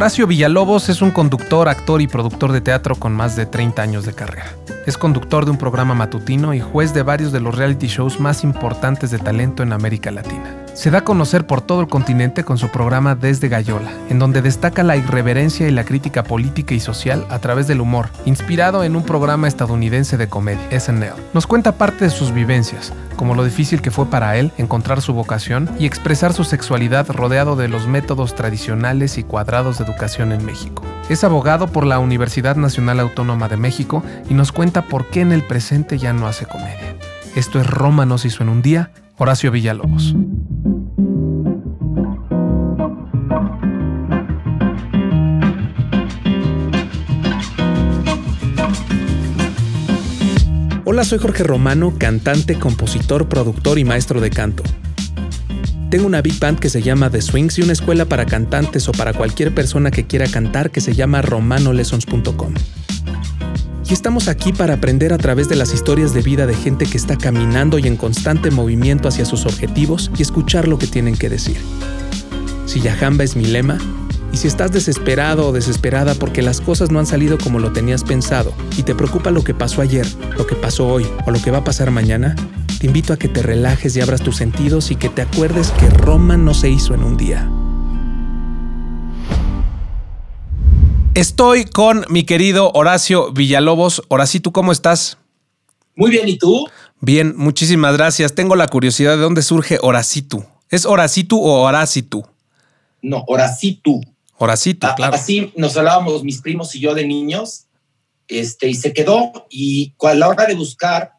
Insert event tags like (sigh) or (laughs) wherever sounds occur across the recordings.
Horacio Villalobos es un conductor, actor y productor de teatro con más de 30 años de carrera. Es conductor de un programa matutino y juez de varios de los reality shows más importantes de talento en América Latina. Se da a conocer por todo el continente con su programa Desde Gallola, en donde destaca la irreverencia y la crítica política y social a través del humor, inspirado en un programa estadounidense de comedia, SNL. Nos cuenta parte de sus vivencias, como lo difícil que fue para él encontrar su vocación y expresar su sexualidad rodeado de los métodos tradicionales y cuadrados de educación en México. Es abogado por la Universidad Nacional Autónoma de México y nos cuenta por qué en el presente ya no hace comedia. Esto es Roma nos hizo en un día, Horacio Villalobos. Hola, soy Jorge Romano, cantante, compositor, productor y maestro de canto. Tengo una big band que se llama The Swings y una escuela para cantantes o para cualquier persona que quiera cantar que se llama romanolessons.com. Y estamos aquí para aprender a través de las historias de vida de gente que está caminando y en constante movimiento hacia sus objetivos y escuchar lo que tienen que decir. Si Yahamba es mi lema, y si estás desesperado o desesperada porque las cosas no han salido como lo tenías pensado y te preocupa lo que pasó ayer, lo que pasó hoy o lo que va a pasar mañana, te invito a que te relajes y abras tus sentidos y que te acuerdes que Roma no se hizo en un día. Estoy con mi querido Horacio Villalobos. Horacito, ¿cómo estás? Muy bien, ¿y tú? Bien, muchísimas gracias. Tengo la curiosidad de dónde surge Horacito. ¿Es Horacito o Horacitu? No, Horacito. Horacito, claro. Así nos hablábamos mis primos y yo de niños, este, y se quedó. Y a la hora de buscar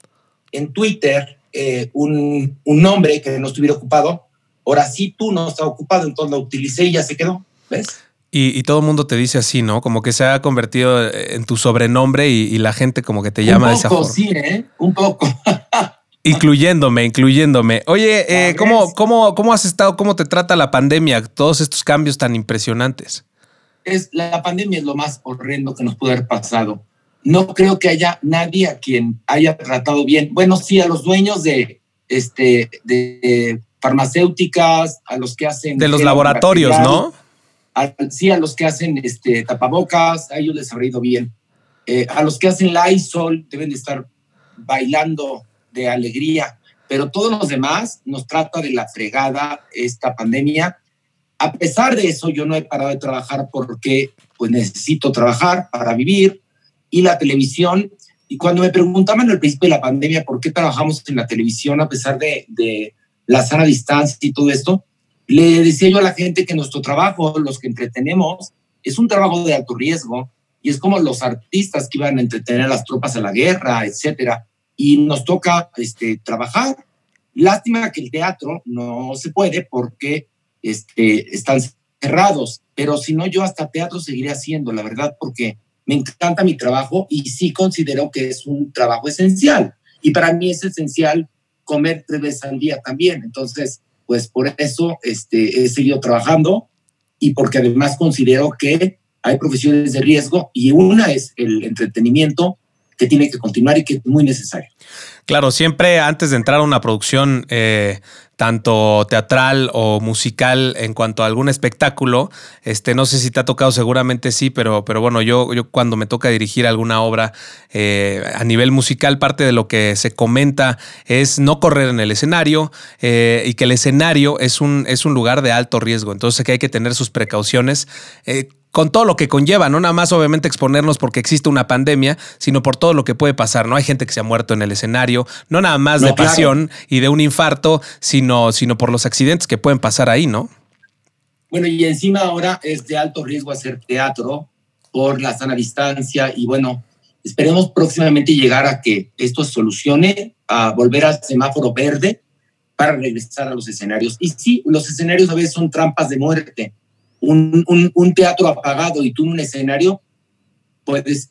en Twitter eh, un, un, nombre que no estuviera ocupado, Horacito no estaba ocupado, entonces lo utilicé y ya se quedó. ¿Ves? Y, todo el mundo te dice así, ¿no? Como que se ha convertido en tu sobrenombre y, la gente como que te llama de esa forma. Sí, ¿eh? Un poco. (laughs) incluyéndome, incluyéndome. Oye, eh, ¿cómo, cómo, ¿cómo has estado? ¿Cómo te trata la pandemia? Todos estos cambios tan impresionantes. Es, la pandemia es lo más horrendo que nos pudo haber pasado. No creo que haya nadie a quien haya tratado bien. Bueno, sí, a los dueños de, este, de farmacéuticas, a los que hacen... De los laboratorios, ¿no? Sí a los que hacen este, tapabocas, a ellos les habrá ido bien. Eh, a los que hacen Lysol deben de estar bailando de alegría, pero todos los demás nos trata de la fregada esta pandemia. A pesar de eso, yo no he parado de trabajar porque pues necesito trabajar para vivir y la televisión. Y cuando me preguntaban al principio de la pandemia por qué trabajamos en la televisión a pesar de, de la sana distancia y todo esto, le decía yo a la gente que nuestro trabajo, los que entretenemos, es un trabajo de alto riesgo y es como los artistas que iban a entretener a las tropas a la guerra, etcétera. Y nos toca este, trabajar. Lástima que el teatro no se puede porque este, están cerrados, pero si no, yo hasta teatro seguiré haciendo, la verdad, porque me encanta mi trabajo y sí considero que es un trabajo esencial. Y para mí es esencial comer tres veces al día también. Entonces, pues por eso este, he seguido trabajando y porque además considero que hay profesiones de riesgo y una es el entretenimiento que tiene que continuar y que es muy necesario. Claro, siempre antes de entrar a una producción, eh, tanto teatral o musical en cuanto a algún espectáculo, este, no sé si te ha tocado, seguramente sí, pero, pero bueno, yo, yo cuando me toca dirigir alguna obra eh, a nivel musical, parte de lo que se comenta es no correr en el escenario eh, y que el escenario es un, es un lugar de alto riesgo, entonces hay que tener sus precauciones con todo lo que conlleva, no nada más obviamente exponernos porque existe una pandemia, sino por todo lo que puede pasar. No hay gente que se ha muerto en el escenario, no nada más de pasión y de un infarto, sino, sino por los accidentes que pueden pasar ahí, ¿no? Bueno, y encima ahora es de alto riesgo hacer teatro por la sana distancia y bueno, esperemos próximamente llegar a que esto solucione, a volver al semáforo verde para regresar a los escenarios. Y sí, los escenarios a veces son trampas de muerte un, teatro apagado y tú en un escenario, puedes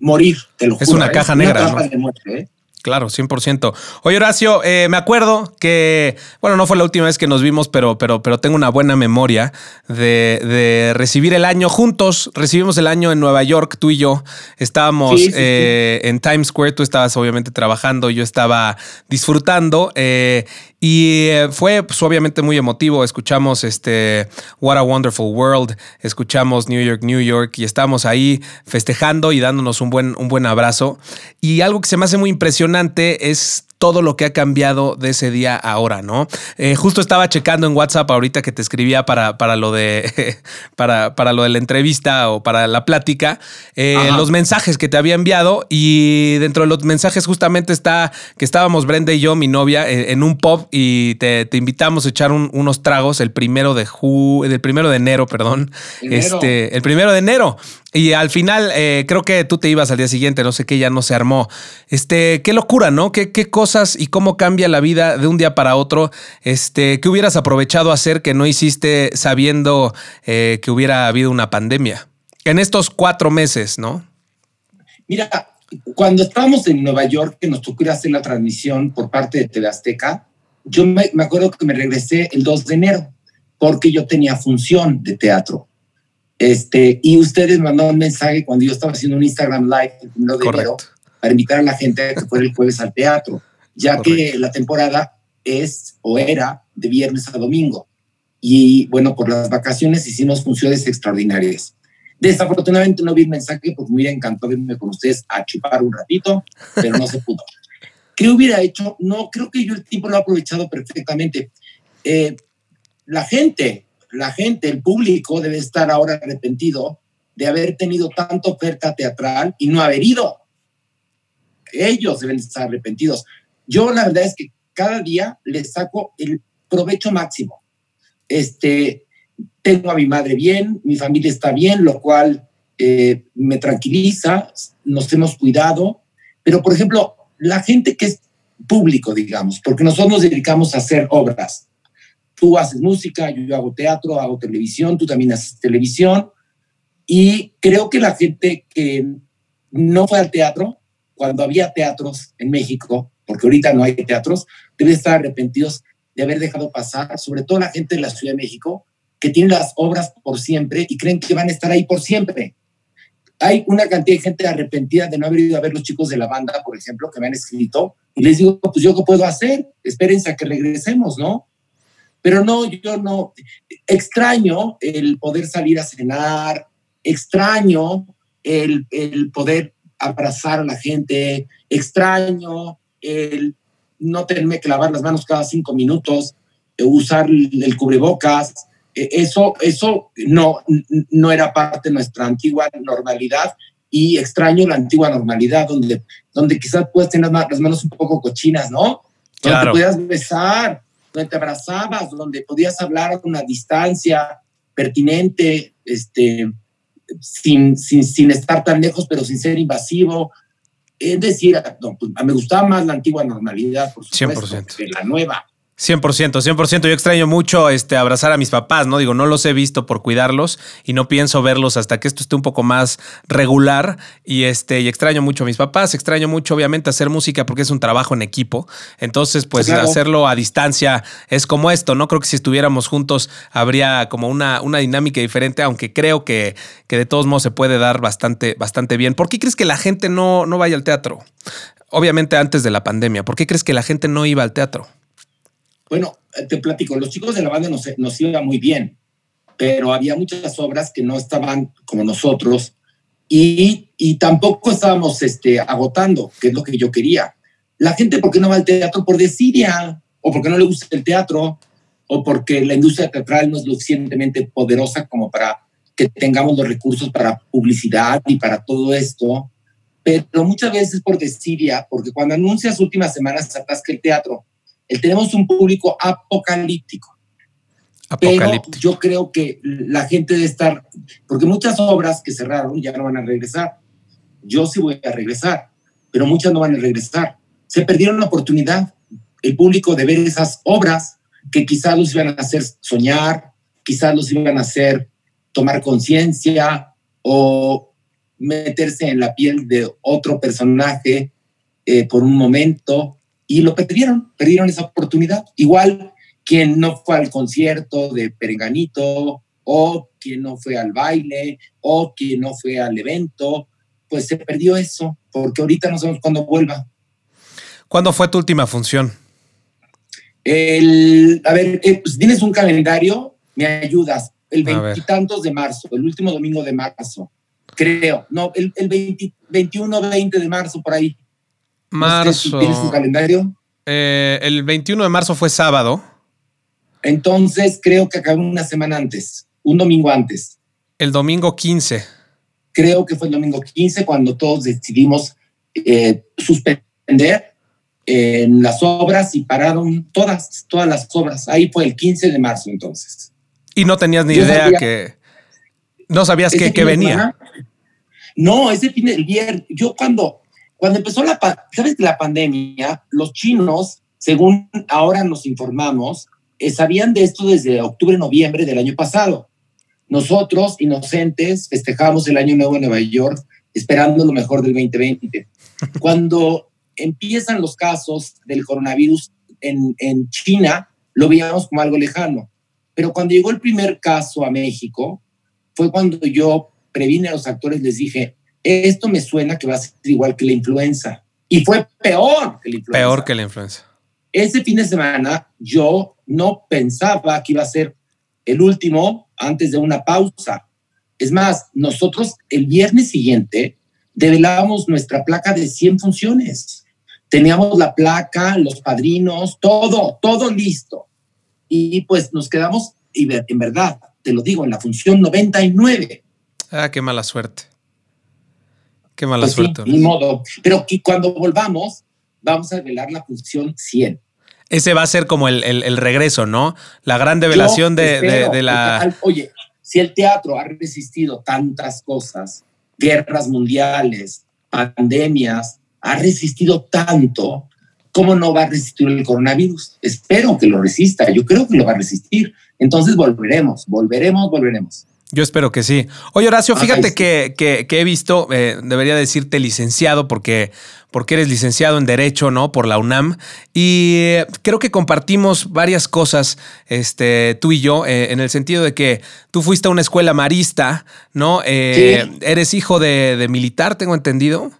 morir, te lo Es una caja negra. ¿eh? Claro, 100%. Oye, Horacio, eh, me acuerdo que, bueno, no fue la última vez que nos vimos, pero, pero, pero tengo una buena memoria de, recibir el año juntos. Recibimos el año en Nueva York, tú y yo. Estábamos eh, en Times Square, tú estabas obviamente trabajando, yo estaba disfrutando. Y eh, fue pues, obviamente muy emotivo. Escuchamos este What a Wonderful World, escuchamos New York, New York y estamos ahí festejando y dándonos un buen, un buen abrazo. Y algo que se me hace muy impresionante es todo lo que ha cambiado de ese día a ahora, ¿no? Eh, justo estaba checando en WhatsApp ahorita que te escribía para, para lo de (laughs) para, para, lo de la entrevista o para la plática, eh, los mensajes que te había enviado y dentro de los mensajes justamente está que estábamos Brenda y yo, mi novia, eh, en un pub y te, invitamos a echar unos tragos el primero de ju, del primero de enero, perdón, este, el primero de enero. Y al final, eh, creo que tú te ibas al día siguiente, no sé qué, ya no se armó. Este, qué locura, ¿no? ¿Qué, cosas y cómo cambia la vida de un día para otro? Este, ¿qué hubieras aprovechado hacer que no hiciste sabiendo eh, que hubiera habido una pandemia? En estos cuatro meses, ¿no? Mira, cuando estábamos en Nueva York, que nos tocó ir a hacer la transmisión por parte de TV Azteca, yo me, me acuerdo que me regresé el 2 de enero, porque yo tenía función de teatro. Este, y ustedes mandaron un mensaje cuando yo estaba haciendo un Instagram Live el primero de enero para invitar a la gente a que fuera el jueves al teatro, ya que la temporada es o era de viernes a domingo. Y bueno, por las vacaciones hicimos funciones extraordinarias. Desafortunadamente no vi el mensaje porque me hubiera encantado irme con ustedes a chupar un ratito, pero no se pudo. (laughs) ¿Qué hubiera hecho? No, creo que yo el tiempo lo he aprovechado perfectamente. Eh, la gente la gente, el público debe estar ahora arrepentido de haber tenido tanta oferta teatral y no haber ido. Ellos deben estar arrepentidos. Yo la verdad es que cada día les saco el provecho máximo. Este, tengo a mi madre bien, mi familia está bien, lo cual eh, me tranquiliza, nos hemos cuidado, pero por ejemplo, la gente que es público, digamos, porque nosotros nos dedicamos a hacer obras, tú haces música, yo hago teatro, hago televisión, tú también haces televisión. Y creo que la gente que no fue al teatro, cuando había teatros en México, porque ahorita no hay teatros, debe estar arrepentidos de haber dejado pasar, sobre todo la gente de la Ciudad de México, que tiene las obras por siempre y creen que van a estar ahí por siempre. Hay una cantidad de gente arrepentida de no haber ido a ver los chicos de la banda, por ejemplo, que me han escrito, y les digo, pues yo qué puedo hacer, espérense a que regresemos, ¿no? Pero no, yo no. Extraño el poder salir a cenar, extraño el, poder abrazar a la gente, extraño el no tenerme que lavar las manos cada cinco minutos, eh, usar el, cubrebocas. Eh, eso, eso no, no era parte de nuestra antigua normalidad y extraño la antigua normalidad donde, donde quizás puedes tener las manos un poco cochinas, ¿no? Donde te puedas besar, donde te abrazabas, donde podías hablar a una distancia pertinente, este, sin, sin, sin estar tan lejos, pero sin ser invasivo. Es decir, pues, me gustaba más la antigua normalidad, por supuesto, 100%. que la nueva. 100%, 100%. Yo extraño mucho este, abrazar a mis papás, ¿no? Digo, no los he visto por cuidarlos y no pienso verlos hasta que esto esté un poco más regular. Y, este, y extraño mucho a mis papás, extraño mucho, obviamente, hacer música porque es un trabajo en equipo. Entonces, pues hacerlo a distancia es como esto, ¿no? Creo que si estuviéramos juntos habría como una, una dinámica diferente, aunque creo que, que de todos modos se puede dar bastante, bastante bien. ¿Por qué crees que la gente no, no vaya al teatro? Obviamente antes de la pandemia. ¿Por qué crees que la gente no iba al teatro? Bueno, te platico, los chicos de la banda nos, nos iba muy bien, pero había muchas obras que no estaban como nosotros y, y tampoco estábamos este, agotando, que es lo que yo quería. La gente, ¿por qué no va al teatro? Por desidia, o porque no le gusta el teatro, o porque la industria teatral no es lo suficientemente poderosa como para que tengamos los recursos para publicidad y para todo esto. Pero muchas veces por desidia, porque cuando anuncias últimas semanas se atasca el teatro tenemos un público apocalíptico. Pero yo creo que la gente debe estar, porque muchas obras que cerraron ya no van a regresar. Yo sí voy a regresar, pero muchas no van a regresar. Se perdieron la oportunidad, el público, de ver esas obras que quizás los iban a hacer soñar, quizás los iban a hacer tomar conciencia o meterse en la piel de otro personaje eh, por un momento y lo perdieron, perdieron esa oportunidad. Igual quien no fue al concierto de Perenganito o quien no fue al baile o quien no fue al evento, pues se perdió eso, porque ahorita no sabemos cuándo vuelva. ¿Cuándo fue tu última función? El, a ver, eh, pues, tienes un calendario, me ayudas. El veintitantos de marzo, el último domingo de marzo, creo. No, el, el 21, 20 de marzo, por ahí. Marzo. ¿Tienes un calendario? Eh, el 21 de marzo fue sábado. Entonces creo que acabó una semana antes, un domingo antes. El domingo 15. Creo que fue el domingo 15 cuando todos decidimos eh, suspender en las obras y pararon todas, todas las obras. Ahí fue el 15 de marzo entonces. Y no tenías ni idea que... No sabías que, venía. no, ese fin del viernes, yo cuando, cuando empezó la, ¿sabes? la pandemia, los chinos, según ahora nos informamos, eh, sabían de esto desde octubre, noviembre del año pasado. Nosotros, inocentes, festejamos el Año Nuevo en Nueva York, esperando lo mejor del 2020. Cuando empiezan los casos del coronavirus en, en China, lo veíamos como algo lejano. Pero cuando llegó el primer caso a México, fue cuando yo previne a los actores, les dije, esto me suena que va a ser igual que la influenza. Y fue peor que la influenza. Peor que la influenza. Ese fin de semana yo no pensaba que iba a ser el último antes de una pausa. Es más, nosotros el viernes siguiente develábamos nuestra placa de 100 funciones. Teníamos la placa, los padrinos, todo, todo listo. Y pues nos quedamos, y en verdad, te lo digo, en la función 99. Ah, qué mala suerte. Qué mala pues suerte. ni modo. Pero que cuando volvamos, vamos a revelar la función 100. Ese va a ser como el, regreso, ¿no? La gran revelación de, la... Oye, si el teatro ha resistido tantas cosas, guerras mundiales, pandemias, ha resistido tanto, ¿cómo no va a resistir el coronavirus? Espero que lo resista, yo creo que lo va a resistir. Entonces volveremos, volveremos, volveremos. Yo espero que sí. Oye, Horacio, fíjate que, que, he visto, eh, debería decirte licenciado, porque, porque eres licenciado en Derecho, ¿no? Por la UNAM. Y eh, creo que compartimos varias cosas, este, tú y yo, eh, en el sentido de que tú fuiste a una escuela marista, ¿no? Eres hijo de, militar, tengo entendido.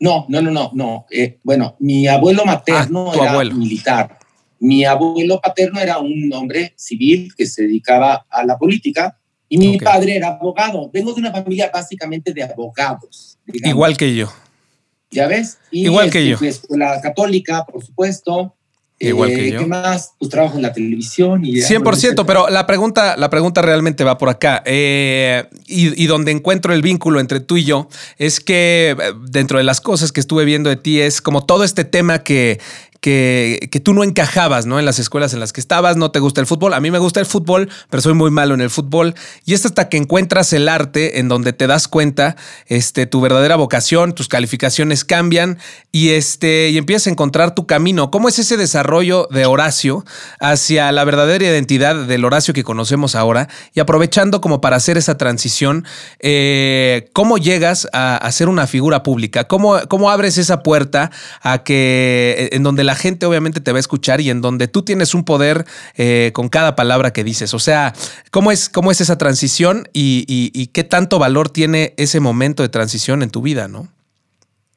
No, no, no, no, no. bueno, mi abuelo materno ah, era militar. Mi abuelo paterno era un hombre civil que se dedicaba a la política y mi padre era abogado. Vengo de una familia básicamente de abogados. Igual que yo. ¿Ya ves? Igual que este, yo. Pues, la católica, por supuesto. Igual que eh, yo. ¿Qué más? Pues trabajo en la televisión. Y 100%, pero la pregunta, la pregunta realmente va por acá. Eh, y, y, donde encuentro el vínculo entre tú y yo es que eh, dentro de las cosas que estuve viendo de ti es como todo este tema que, que, tú no encajabas, ¿no? En las escuelas en las que estabas, no te gusta el fútbol. A mí me gusta el fútbol, pero soy muy malo en el fútbol. Y es hasta que encuentras el arte en donde te das cuenta, este, tu verdadera vocación, tus calificaciones cambian y este, y empiezas a encontrar tu camino. ¿Cómo es ese desarrollo de Horacio hacia la verdadera identidad del Horacio que conocemos ahora? Y aprovechando como para hacer esa transición, eh, ¿cómo llegas a, a, ser una figura pública? ¿Cómo, ¿Cómo abres esa puerta a que, en donde la gente obviamente te va a escuchar y en donde tú tienes un poder eh, con cada palabra que dices. O sea, ¿cómo es, cómo es esa transición y, qué tanto valor tiene ese momento de transición en tu vida, no?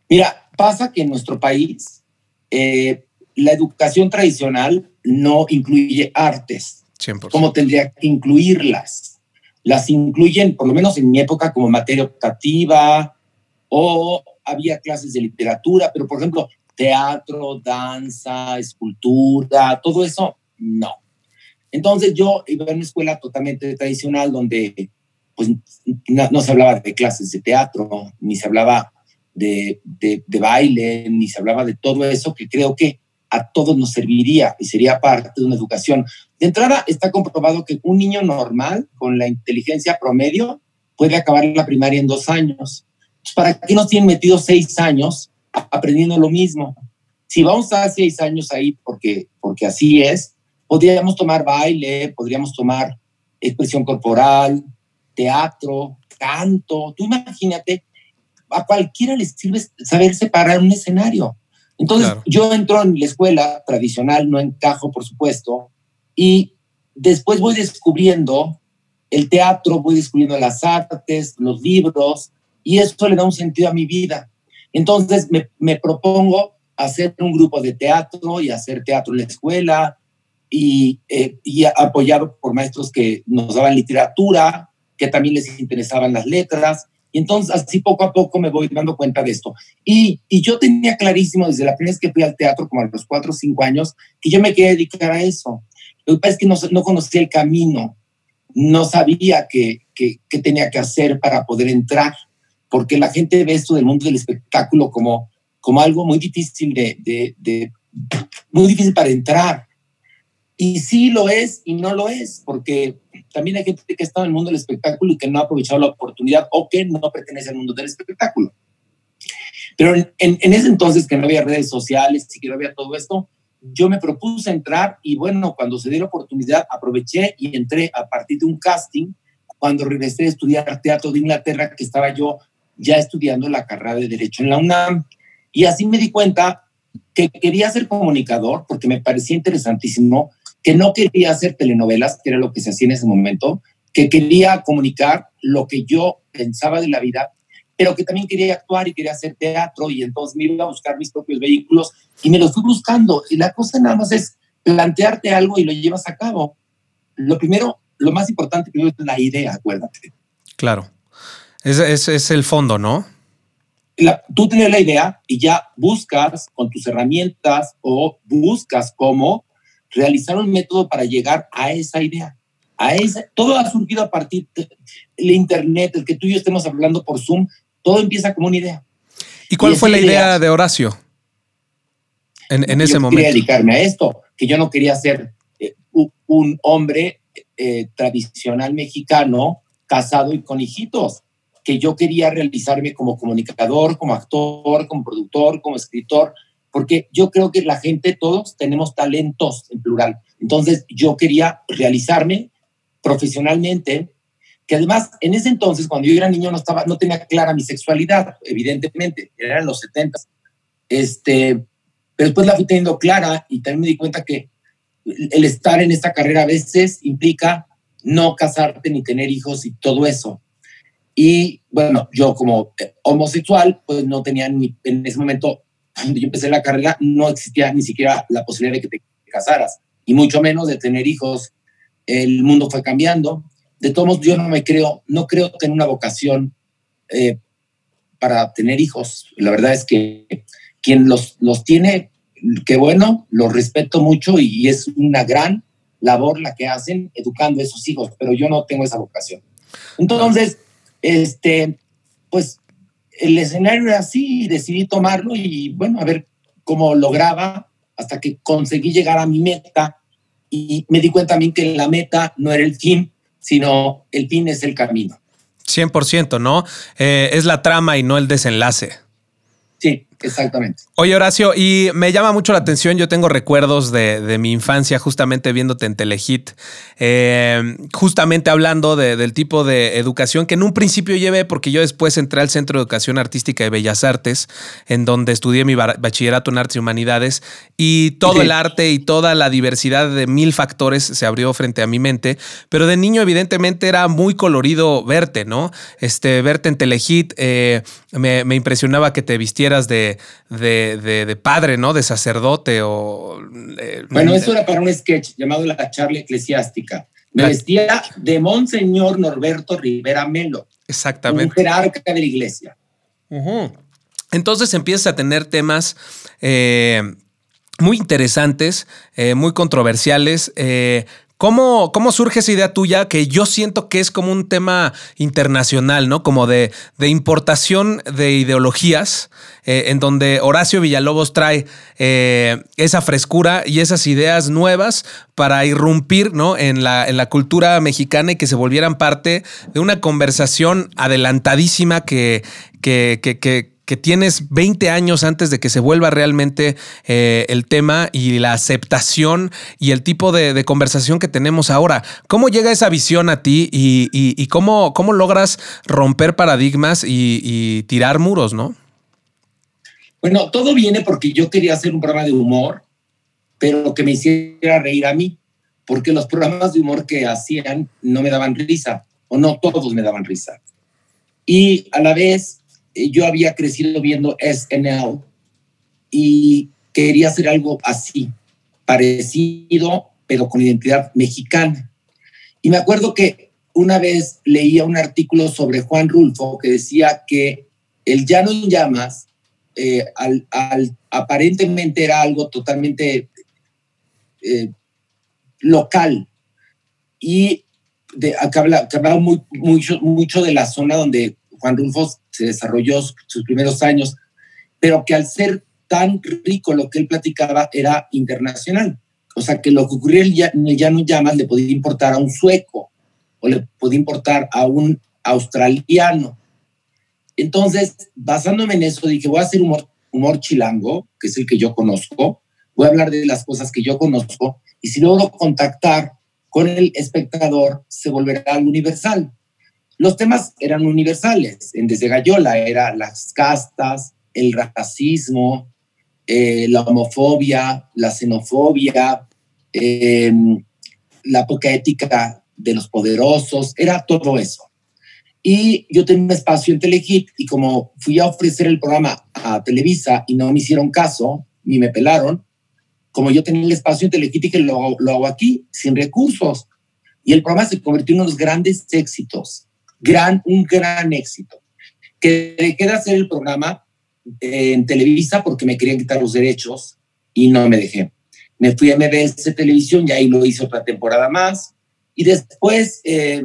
Mira, pasa que en nuestro país eh, la educación tradicional no incluye artes. como tendría que incluirlas? Las incluyen, por lo menos en mi época, como materia optativa o había clases de literatura, pero por ejemplo, teatro, danza, escultura, todo eso, no. Entonces yo iba a una escuela totalmente tradicional donde pues no, se hablaba de clases de teatro, ni se hablaba de, de, baile, ni se hablaba de todo eso que creo que a todos nos serviría y sería parte de una educación. De entrada, está comprobado que un niño normal con la inteligencia promedio puede acabar la primaria en dos años. ¿Para qué nos tienen metidos seis años aprendiendo lo mismo. Si vamos a seis años ahí, porque, porque así es, podríamos tomar baile, podríamos tomar expresión corporal, teatro, canto. Tú imagínate, a cualquiera le sirve saber separar un escenario. Entonces, yo entro en la escuela tradicional, no encajo, por supuesto, y después voy descubriendo el teatro, voy descubriendo las artes, los libros, y eso le da un sentido a mi vida. Entonces me, propongo hacer un grupo de teatro y hacer teatro en la escuela y, eh, apoyado por maestros que nos daban literatura, que también les interesaban las letras. Y entonces así poco a poco me voy dando cuenta de esto. Y, yo tenía clarísimo desde la primera vez que fui al teatro, como a los cuatro o cinco años, que yo me quería dedicar a eso. Lo que es que no, no conocía el camino, no sabía qué tenía que hacer para poder entrar, porque la gente ve esto del mundo del espectáculo como, como algo muy difícil de, de, de muy difícil para entrar. Y sí lo es y no lo es, porque también hay gente que está en el mundo del espectáculo y que no ha aprovechado la oportunidad o que no pertenece al mundo del espectáculo. Pero en, en, ese entonces que no había redes sociales y que no había todo esto, yo me propuse entrar y bueno, cuando se dio la oportunidad aproveché y entré a partir de un casting cuando regresé a estudiar teatro de Inglaterra, que estaba yo ya estudiando la carrera de Derecho en la UNAM. Y así me di cuenta que quería ser comunicador porque me parecía interesantísimo que no quería hacer telenovelas, que era lo que se hacía en ese momento, que quería comunicar lo que yo pensaba de la vida, pero que también quería actuar y quería hacer teatro y entonces me iba a buscar mis propios vehículos y me los fui buscando. Y la cosa nada más es plantearte algo y lo llevas a cabo. Lo primero, lo más importante primero es la idea, acuérdate. Claro. Ese es, es, el fondo, ¿no? La, tú tienes la idea y ya buscas con tus herramientas o buscas cómo realizar un método para llegar a esa idea. A esa, todo ha surgido a partir del Internet, el que tú y yo estemos hablando por Zoom, todo empieza como una idea. ¿Y cuál fue la idea, de Horacio en, en ese yo momento? Quería dedicarme a esto, que yo no quería ser eh, un hombre eh, tradicional mexicano casado y con hijitos, que yo quería realizarme como comunicador, como actor, como productor, como escritor, porque yo creo que la gente, todos tenemos talentos en plural. Entonces yo quería realizarme profesionalmente, que además en ese entonces, cuando yo era niño, no, estaba, no tenía clara mi sexualidad, evidentemente, eran los 70. Este, pero después la fui teniendo clara y también me di cuenta que el estar en esta carrera a veces implica no casarte ni tener hijos y todo eso. Y bueno, yo como homosexual, pues no tenía ni en ese momento cuando yo empecé la carrera no existía ni siquiera la posibilidad de que te casaras, y mucho menos de tener hijos. El mundo fue cambiando. De todos modos, yo no me creo, no creo tener una vocación eh, para tener hijos. La verdad es que quien los, los tiene, que bueno, los respeto mucho y es una gran labor la que hacen educando a esos hijos, pero yo no tengo esa vocación. Entonces, este, pues el escenario era así y decidí tomarlo y bueno, a ver cómo lograba hasta que conseguí llegar a mi meta y me di cuenta también que la meta no era el fin, sino el fin es el camino. 100%, ¿no? Eh, es la trama y no el desenlace. Sí, Exactamente. Oye, Horacio, y me llama mucho la atención, yo tengo recuerdos de, de mi infancia justamente viéndote en Telehit, eh, justamente hablando de, del tipo de educación que en un principio llevé, porque yo después entré al Centro de Educación Artística de Bellas Artes, en donde estudié mi bachillerato en Artes y Humanidades, y todo sí. el arte y toda la diversidad de mil factores se abrió frente a mi mente, pero de niño evidentemente era muy colorido verte, ¿no? Este, verte en Telehit, eh, me, me impresionaba que te vistieras de de, de, de, padre, ¿no? De sacerdote o... Eh, bueno, eso era para un sketch llamado La charla eclesiástica. Me la... vestía de Monseñor Norberto Rivera Melo. Exactamente. Un jerarca de la iglesia. Uh -huh. Entonces empiezas a tener temas... Eh, muy interesantes, eh, muy controversiales, eh, ¿Cómo, ¿Cómo, surge esa idea tuya que yo siento que es como un tema internacional, ¿no? Como de, de importación de ideologías, eh, en donde Horacio Villalobos trae eh, esa frescura y esas ideas nuevas para irrumpir, ¿no? En la, en la cultura mexicana y que se volvieran parte de una conversación adelantadísima que, que, que, que que tienes 20 años antes de que se vuelva realmente eh, el tema y la aceptación y el tipo de, conversación que tenemos ahora. ¿Cómo llega esa visión a ti y, cómo, cómo, logras romper paradigmas y, y, tirar muros, no? Bueno, todo viene porque yo quería hacer un programa de humor, pero que me hiciera reír a mí, porque los programas de humor que hacían no me daban risa, o no todos me daban risa. Y a la vez yo había crecido viendo SNL y quería hacer algo así, parecido pero con identidad mexicana. Y me acuerdo que una vez leía un artículo sobre Juan Rulfo que decía que el llano en llamas eh, al, aparentemente era algo totalmente eh, local y de, acá, hablaba muy, mucho, mucho de la zona donde Juan Rulfo se desarrolló sus primeros años, pero que al ser tan rico lo que él platicaba era internacional. O sea, que lo que ocurría en el Llano Llamas le podía importar a un sueco o le podía importar a un australiano. Entonces, basándome en eso, dije, voy a hacer humor, humor chilango, que es el que yo conozco, voy a hablar de las cosas que yo conozco, y si logro contactar con el espectador, se volverá al universal. Los temas eran universales. En Desde Gallola era las castas, el racismo, eh, la homofobia, la xenofobia, eh, la poca ética de los poderosos, era todo eso. Y yo tenía un espacio en Telehit y como fui a ofrecer el programa a Televisa y no me hicieron caso, ni me pelaron, como yo tenía el espacio en Telehit y que lo, lo hago aquí, sin recursos. Y el programa se convirtió en unos grandes éxitos, gran, un gran éxito. Que dejé de hacer el programa en Televisa porque me querían quitar los derechos y no me dejé. Me fui a MBS Televisión y ahí lo hice otra temporada más. Y después, eh,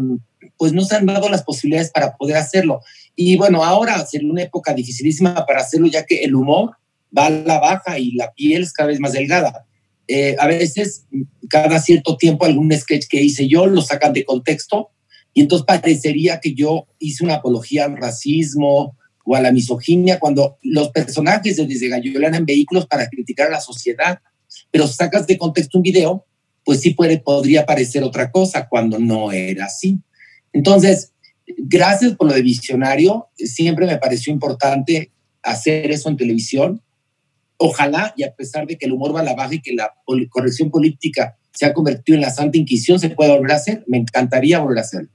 pues no se han dado las posibilidades para poder hacerlo. Y bueno, ahora sería una época dificilísima para hacerlo, ya que el humor va a la baja y la piel es cada vez más delgada. Eh, a veces, cada cierto tiempo, algún sketch que hice yo lo sacan de contexto y entonces parecería que yo hice una apología al racismo o a la misoginia cuando los personajes de Desde Gallola eran vehículos para criticar a la sociedad, pero sacas de contexto un video, pues sí puede, podría parecer otra cosa cuando no era así. Entonces, gracias por lo de visionario, siempre me pareció importante hacer eso en televisión. Ojalá, y a pesar de que el humor va a la baja y que la corrección política se ha convertido en la Santa Inquisición, se puede volver a hacer, me encantaría volver a hacerlo.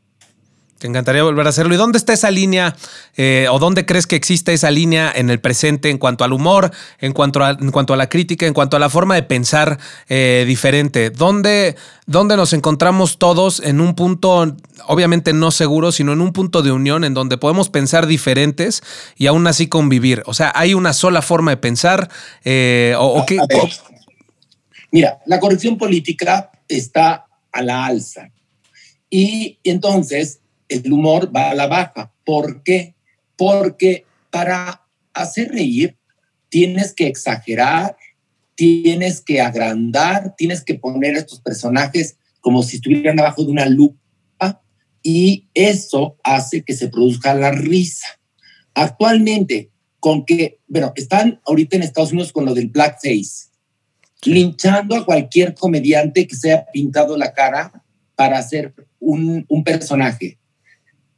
Te encantaría volver a hacerlo. ¿Y dónde está esa línea eh, o dónde crees que existe esa línea en el presente en cuanto al humor, en cuanto a, en cuanto a la crítica, en cuanto a la forma de pensar eh, diferente? ¿Dónde, ¿Dónde nos encontramos todos en un punto, obviamente no seguro, sino en un punto de unión en donde podemos pensar diferentes y aún así convivir? O sea, ¿hay una sola forma de pensar? Eh, o, qué, Mira, la corrección política está a la alza. Y entonces el humor va a la baja. ¿Por qué? Porque para hacer reír tienes que exagerar, tienes que agrandar, tienes que poner a estos personajes como si estuvieran abajo de una lupa y eso hace que se produzca la risa. Actualmente, con que, bueno, están ahorita en Estados Unidos con lo del blackface, linchando a cualquier comediante que se haya pintado la cara para hacer un, un personaje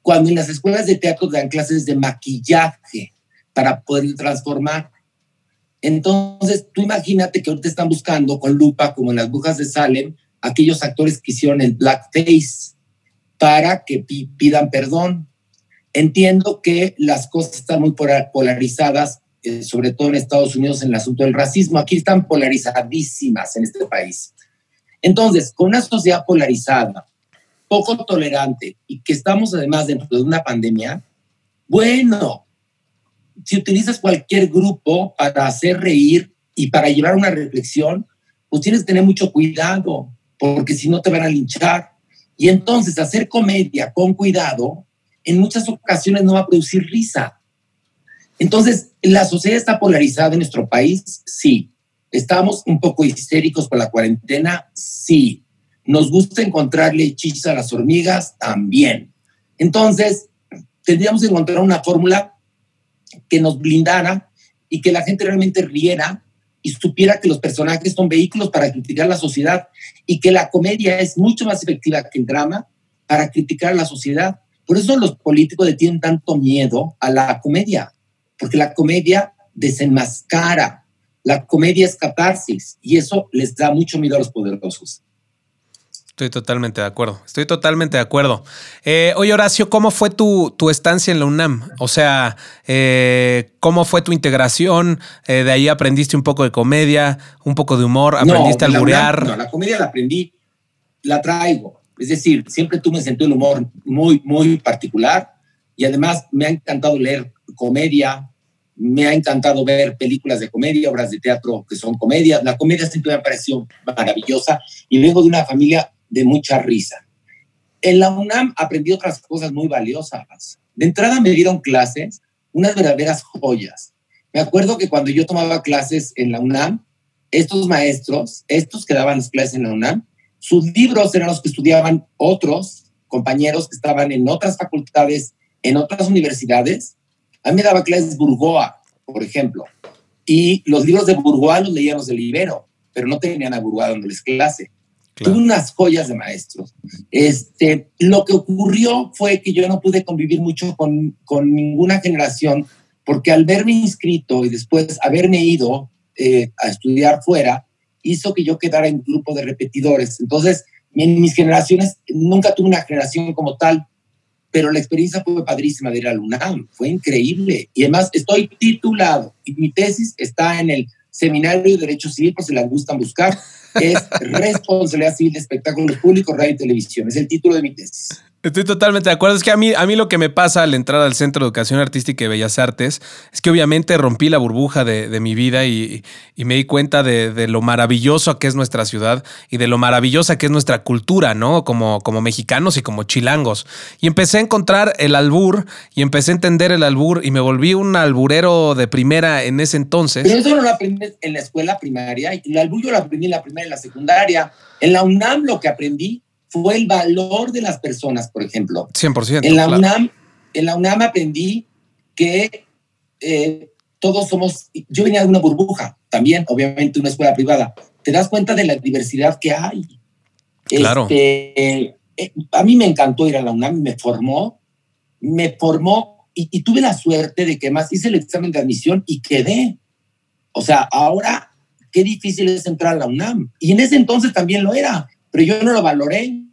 cuando en las escuelas de teatro dan clases de maquillaje para poder transformar. Entonces, tú imagínate que ahorita están buscando con lupa, como en las brujas de Salem, aquellos actores que hicieron el blackface para que pidan perdón. Entiendo que las cosas están muy polarizadas, eh, sobre todo en Estados Unidos, en el asunto del racismo. Aquí están polarizadísimas en este país. Entonces, con una sociedad polarizada, poco tolerante y que estamos además dentro de una pandemia, bueno, si utilizas cualquier grupo para hacer reír y para llevar una reflexión, pues tienes que tener mucho cuidado, porque si no te van a linchar. Y entonces hacer comedia con cuidado en muchas ocasiones no va a producir risa. Entonces, ¿la sociedad está polarizada en nuestro país? Sí. ¿Estamos un poco histéricos por la cuarentena? Sí. Nos gusta encontrarle chis a las hormigas también. Entonces, tendríamos que encontrar una fórmula que nos blindara y que la gente realmente riera y supiera que los personajes son vehículos para criticar la sociedad y que la comedia es mucho más efectiva que el drama para criticar a la sociedad. Por eso los políticos le tienen tanto miedo a la comedia, porque la comedia desenmascara, la comedia es catarsis y eso les da mucho miedo a los poderosos. Estoy totalmente de acuerdo. Estoy totalmente de acuerdo. Eh, oye, Horacio, ¿cómo fue tu, tu, estancia en la UNAM? O sea, eh, ¿cómo fue tu integración? Eh, de ahí aprendiste un poco de comedia, un poco de humor, aprendiste a alburear. no, la comedia la aprendí la traigo. Es decir, siempre tuve un sentido del humor muy, muy particular y además me ha encantado leer comedia, me ha encantado ver películas de comedia, obras de teatro que son comedia. La comedia siempre me ha parecido maravillosa y vengo de una familia de mucha risa. En la UNAM aprendí otras cosas muy valiosas. De entrada me dieron clases, unas verdaderas joyas. Me acuerdo que cuando yo tomaba clases en la UNAM, estos maestros, estos que daban las clases en la UNAM, sus libros eran los que estudiaban otros compañeros que estaban en otras facultades, en otras universidades. A mí me daba clases Burgoa, por ejemplo, y los libros de Burgoa los leíamos de Libero, pero no tenían a Burgoa dándoles clase. Tuve unas joyas de maestros. Este, lo que ocurrió fue que yo no pude convivir mucho con, con ninguna generación, porque al verme inscrito y después haberme ido eh, a estudiar fuera, hizo que yo quedara en grupo de repetidores. Entonces, en mis generaciones, nunca tuve una generación como tal, pero la experiencia fue padrísima de ir al UNAM, fue increíble. Y además estoy titulado y mi tesis está en el Seminario de Derecho Civil, por si la gustan buscar, es (laughs) Responsabilidad Civil de Espectáculos Públicos, Radio y Televisión. Es el título de mi tesis. Estoy totalmente de acuerdo. Es que a mí, a mí lo que me pasa al entrar al Centro de Educación Artística y Bellas Artes es que obviamente rompí la burbuja de, mi vida y, me di cuenta de, lo maravilloso que es nuestra ciudad y de lo maravillosa que es nuestra cultura, ¿no? Como, como mexicanos y como chilangos. Y empecé a encontrar el albur y empecé a entender el albur y me volví un alburero de primera en ese entonces. Pero eso no lo aprendí en la escuela primaria. El albur yo lo aprendí en la primera y en la secundaria. En la UNAM lo que aprendí fue el valor de las personas, por ejemplo. 100%. En la, UNAM, en la UNAM aprendí que eh, todos somos, yo venía de una burbuja, también, obviamente una escuela privada. Te das cuenta de la diversidad que hay. Claro. Este, eh, a mí me encantó ir a la UNAM, me formó, me formó y, y tuve la suerte de que más hice el examen de admisión y quedé. O sea, ahora qué difícil es entrar a la UNAM. Y en ese entonces también lo era pero yo no lo valoré.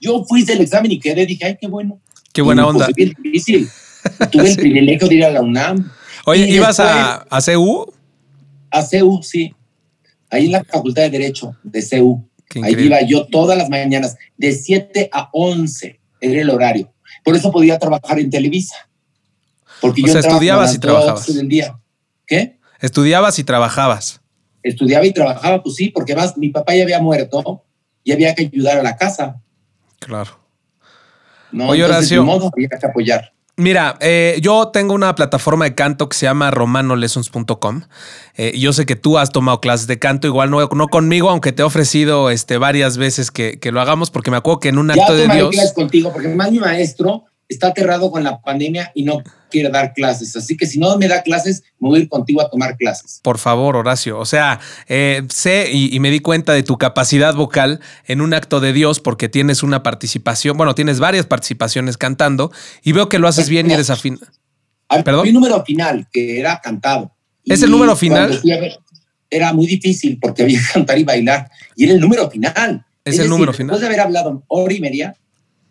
Yo fui el examen y quedé, dije, ay, qué bueno. Qué buena onda. Fue bien difícil. Tuve el (laughs) privilegio de ir a la UNAM. Oye, ¿ibas a, a CU? A CU, sí. Ahí en la Facultad de Derecho de CU. Ahí iba yo todas las mañanas, de 7 a 11 era el horario. Por eso podía trabajar en Televisa. Porque yo estudiabas y trabajabas. día. ¿Qué? Estudiabas y trabajabas estudiaba y trabajaba, pues sí, porque más mi papá ya había muerto y había que ayudar a la casa. Claro. No, Oye, Horacio. modo, había que apoyar. Mira, eh, yo tengo una plataforma de canto que se llama romanolessons.com. Eh, yo sé que tú has tomado clases de canto, igual no, no conmigo, aunque te he ofrecido este, varias veces que, lo hagamos, porque me acuerdo que en un acto de Dios. clases contigo, porque más mi maestro está aterrado con la pandemia y no quiere dar clases. Así que si no me da clases, me voy a ir contigo a tomar clases. Por favor, Horacio. O sea, eh, sé y, me di cuenta de tu capacidad vocal en un acto de Dios porque tienes una participación, bueno, tienes varias participaciones cantando y veo que lo haces bien y eres afín. Perdón. Mi número final, que era cantado. ¿Es el número final? era muy difícil porque había que cantar y bailar. Y era el número final. Es, el número final. Después de haber hablado hora y media,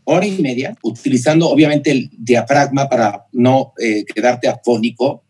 hora y media, utilizando obviamente el diafragma para no eh, quedarte afónico.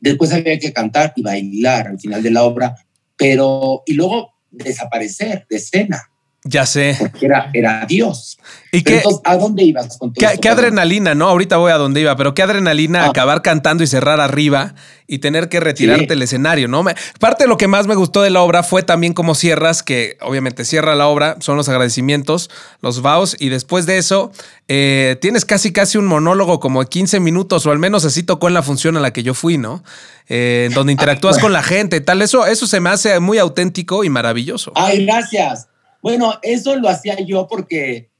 Después había que cantar y bailar al final de la obra, pero y luego desaparecer de escena. Ya sé. Porque era, era Dios. ¿Y qué, entonces, ¿a dónde ibas con todo ¿Qué, adrenalina, no? Ahorita voy a dónde iba, pero qué adrenalina ah. acabar cantando y cerrar arriba y tener que retirarte del escenario, ¿no? parte de lo que más me gustó de la obra fue también cómo cierras, que obviamente cierra la obra, son los agradecimientos, los vaos, y después de eso eh, tienes casi casi un monólogo como de 15 minutos, o al menos así tocó en la función a la que yo fui, ¿no? Eh, donde (laughs) interactúas con la gente, tal. Eso, eso se me hace muy auténtico y maravilloso. Ay, gracias. Bueno, eso lo hacía yo porque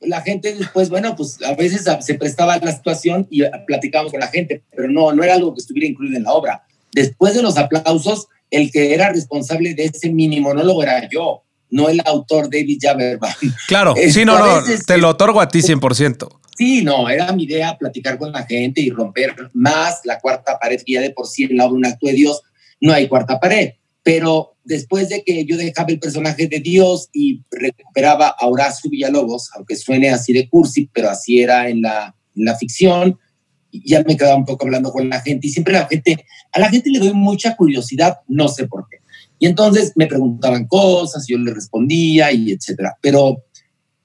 la gente después, bueno, pues a veces se prestaba la situación y platicábamos con la gente, pero no, no era algo que estuviera incluido en la obra. Después de los aplausos, el que era responsable de ese mini monólogo era yo, no el autor David Jaberban. (laughs) Claro, sí, no, no, te lo otorgo a ti 100%. Sí, no, era mi idea platicar con la gente y romper más la cuarta pared, que ya de por sí en la obra Un acto de Dios no hay cuarta pared pero después de que yo dejaba el personaje de Dios y recuperaba a Horacio Villalobos, aunque suene así de cursi, pero así era en la, en la ficción, ya me quedaba un poco hablando con la gente y siempre la gente, a la gente le doy mucha curiosidad, no sé por qué. Y entonces me preguntaban cosas, yo le respondía y etcétera. Pero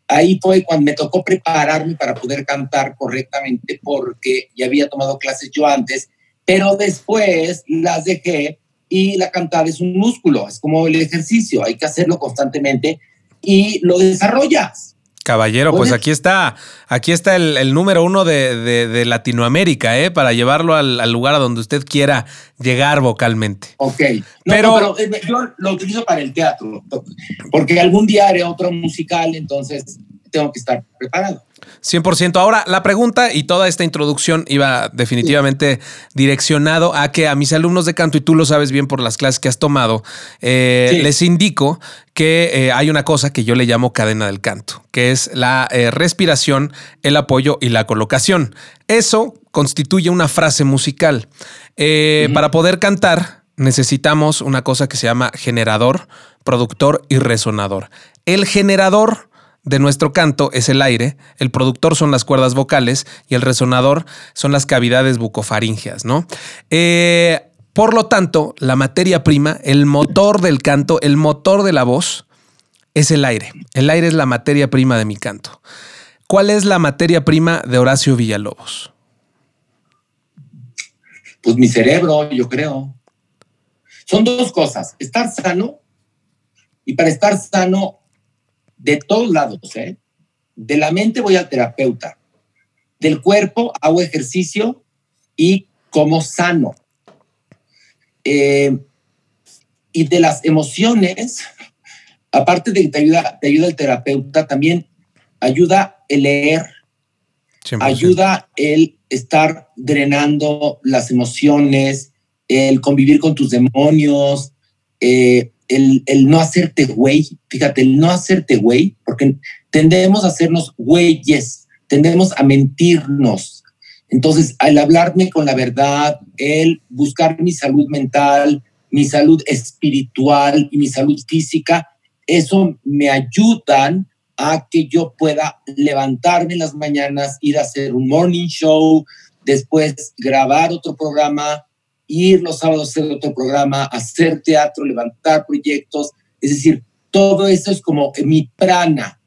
ahí fue cuando me tocó prepararme para poder cantar correctamente porque ya había tomado clases yo antes, pero después las dejé y la cantada es un músculo, es como el ejercicio, hay que hacerlo constantemente y lo desarrollas. Caballero, pues aquí está, aquí está el, número uno de, Latinoamérica, ¿eh? Para llevarlo al, lugar a donde usted quiera llegar vocalmente. Ok. pero, eh, yo lo utilizo para el teatro, porque algún día haré otro musical, entonces tengo que estar preparado. 100%. Ahora, la pregunta y toda esta introducción iba definitivamente direccionado a que a mis alumnos de canto, y tú lo sabes bien por las clases que has tomado, eh, les indico que eh, hay una cosa que yo le llamo cadena del canto, que es la eh, respiración, el apoyo y la colocación. Eso constituye una frase musical. Para poder cantar necesitamos una cosa que se llama generador, productor y resonador. El generador de nuestro canto es el aire, el productor son las cuerdas vocales y el resonador son las cavidades bucofaríngeas, ¿no? Eh, por lo tanto, la materia prima, el motor del canto, el motor de la voz, es el aire. El aire es la materia prima de mi canto. ¿Cuál es la materia prima de Horacio Villalobos? Pues mi cerebro, yo creo. Son dos cosas, estar sano y para estar sano de todos lados, ¿eh? De la mente voy al terapeuta, del cuerpo hago ejercicio y como sano. Eh, y de las emociones, aparte de que te ayuda, te ayuda el terapeuta, también ayuda el leer, ayuda el estar drenando las emociones, el convivir con tus demonios, eh, el, no hacerte güey, fíjate, el no hacerte güey, porque tendemos a hacernos güeyes, tendemos a mentirnos. Entonces, al hablarme con la verdad, el buscar mi salud mental, mi salud espiritual y mi salud física, eso me ayudan a que yo pueda levantarme en las mañanas, ir a hacer un morning show, después grabar otro programa, ir los sábados a hacer otro programa, hacer teatro, levantar proyectos. Es decir, todo eso es como mi prana,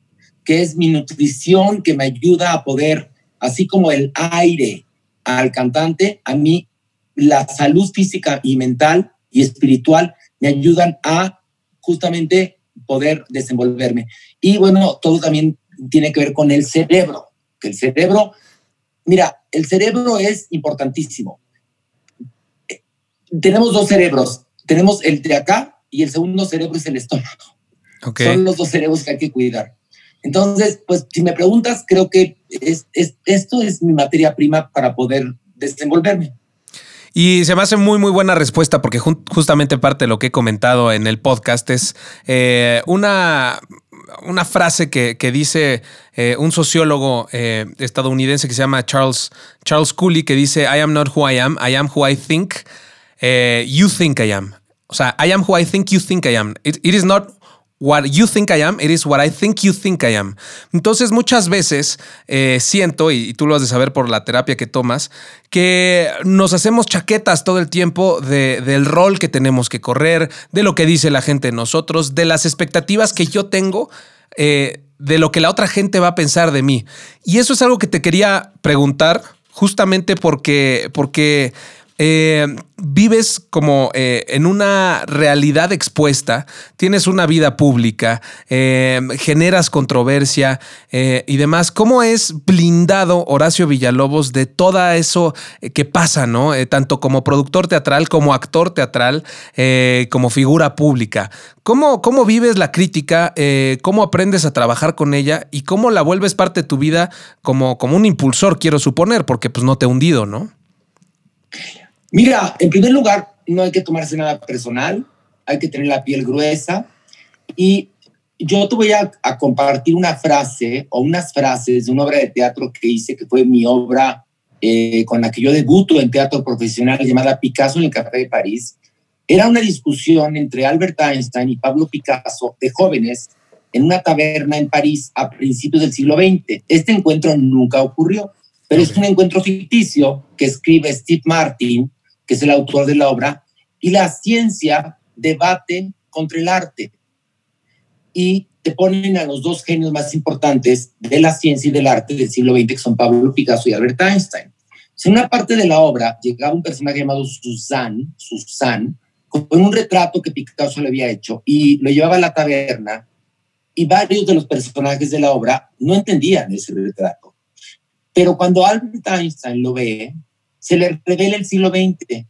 que es mi nutrición que me ayuda a poder, así como el aire al cantante, a mí la salud física y mental y espiritual me ayudan a justamente poder desenvolverme. Y bueno, todo también tiene que ver con el cerebro, que el cerebro, mira, el cerebro es importantísimo tenemos dos cerebros. Tenemos el de acá y el segundo cerebro es el estómago. Son los dos cerebros que hay que cuidar. Entonces, pues si me preguntas, creo que es, esto es mi materia prima para poder desenvolverme. Y se me hace muy, muy buena respuesta porque justamente parte de lo que he comentado en el podcast es eh, una, una frase que, dice eh, un sociólogo eh, estadounidense que se llama Charles, Charles Cooley, que dice, I am not who I am, I am who I think. Eh, you think I am. O sea, I am who I think you think I am. It, is not what you think I am, it is what I think you think I am. Entonces muchas veces eh, siento, y, tú lo has de saber por la terapia que tomas, que nos hacemos chaquetas todo el tiempo del rol que tenemos que correr, de lo que dice la gente de nosotros, de las expectativas que yo tengo. Eh, de lo que la otra gente va a pensar de mí. Y eso es algo que te quería preguntar justamente porque, porque eh, vives como eh, en una realidad expuesta, tienes una vida pública, eh, generas controversia y demás. ¿Cómo es blindado Horacio Villalobos de todo eso que pasa, ¿no? tanto como productor teatral, como actor teatral, como figura pública. ¿Cómo, cómo vives la crítica? ¿Cómo aprendes a trabajar con ella? ¿Y cómo la vuelves parte de tu vida como, como un impulsor, quiero suponer, porque pues no te he hundido, ¿no? Mira, en primer lugar, no hay que tomarse nada personal, hay que tener la piel gruesa y yo te voy a, compartir una frase o unas frases de una obra de teatro que hice, que fue mi obra eh, con la que yo debuto en teatro profesional llamada Picasso en el Café de París. Era una discusión entre Albert Einstein y Pablo Picasso de jóvenes en una taberna en París a principios del siglo XX. Este encuentro nunca ocurrió. pero es un encuentro ficticio que escribe Steve Martin, que es el autor de la obra, y la ciencia debate contra el arte. Y te ponen a los dos genios más importantes de la ciencia y del arte del siglo XX, que son Pablo Picasso y Albert Einstein. En una parte de la obra llegaba un personaje llamado Suzanne, Suzanne, con un retrato que Picasso le había hecho y lo llevaba a la taberna y varios de los personajes de la obra no entendían ese retrato. Pero cuando Albert Einstein lo ve, se le revela el siglo XX.